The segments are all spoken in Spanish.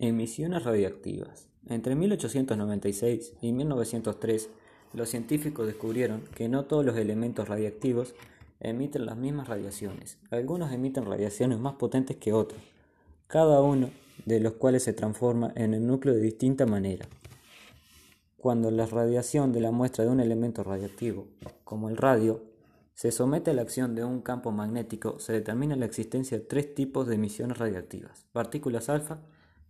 Emisiones radiactivas. Entre 1896 y 1903, los científicos descubrieron que no todos los elementos radiactivos emiten las mismas radiaciones. Algunos emiten radiaciones más potentes que otros, cada uno de los cuales se transforma en el núcleo de distinta manera. Cuando la radiación de la muestra de un elemento radiactivo, como el radio, se somete a la acción de un campo magnético, se determina la existencia de tres tipos de emisiones radiactivas, partículas alfa,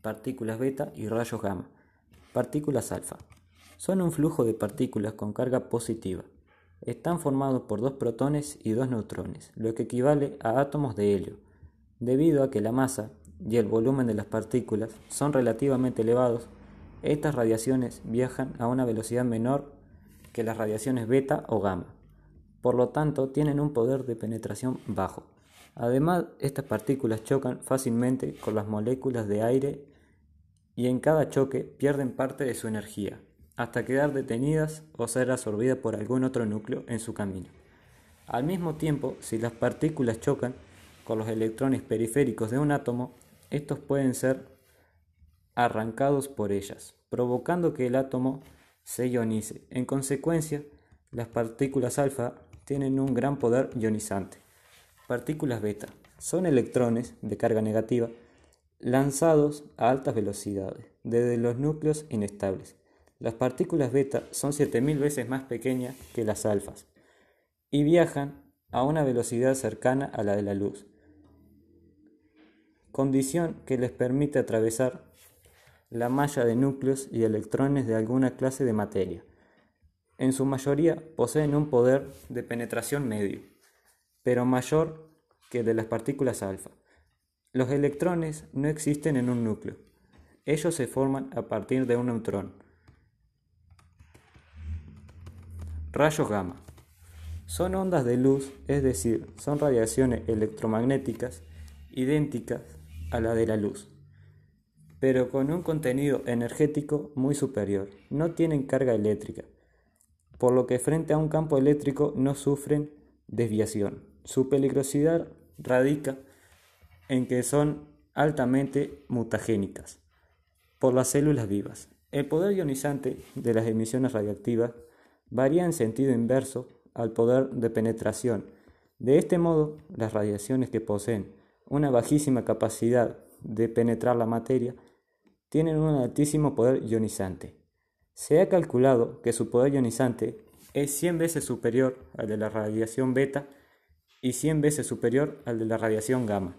partículas beta y rayos gamma. Partículas alfa. Son un flujo de partículas con carga positiva. Están formados por dos protones y dos neutrones, lo que equivale a átomos de helio. Debido a que la masa y el volumen de las partículas son relativamente elevados, estas radiaciones viajan a una velocidad menor que las radiaciones beta o gamma. Por lo tanto, tienen un poder de penetración bajo. Además, estas partículas chocan fácilmente con las moléculas de aire y en cada choque pierden parte de su energía, hasta quedar detenidas o ser absorbidas por algún otro núcleo en su camino. Al mismo tiempo, si las partículas chocan con los electrones periféricos de un átomo, estos pueden ser arrancados por ellas, provocando que el átomo se ionice. En consecuencia, las partículas alfa tienen un gran poder ionizante. Partículas beta son electrones de carga negativa lanzados a altas velocidades desde los núcleos inestables. Las partículas beta son 7000 veces más pequeñas que las alfas y viajan a una velocidad cercana a la de la luz, condición que les permite atravesar la malla de núcleos y electrones de alguna clase de materia. En su mayoría poseen un poder de penetración medio pero mayor que de las partículas alfa. Los electrones no existen en un núcleo. Ellos se forman a partir de un neutrón. Rayos gamma. Son ondas de luz, es decir, son radiaciones electromagnéticas idénticas a la de la luz, pero con un contenido energético muy superior. No tienen carga eléctrica, por lo que frente a un campo eléctrico no sufren desviación. Su peligrosidad radica en que son altamente mutagénicas por las células vivas. El poder ionizante de las emisiones radiactivas varía en sentido inverso al poder de penetración. De este modo, las radiaciones que poseen una bajísima capacidad de penetrar la materia tienen un altísimo poder ionizante. Se ha calculado que su poder ionizante es 100 veces superior al de la radiación beta y 100 veces superior al de la radiación gamma.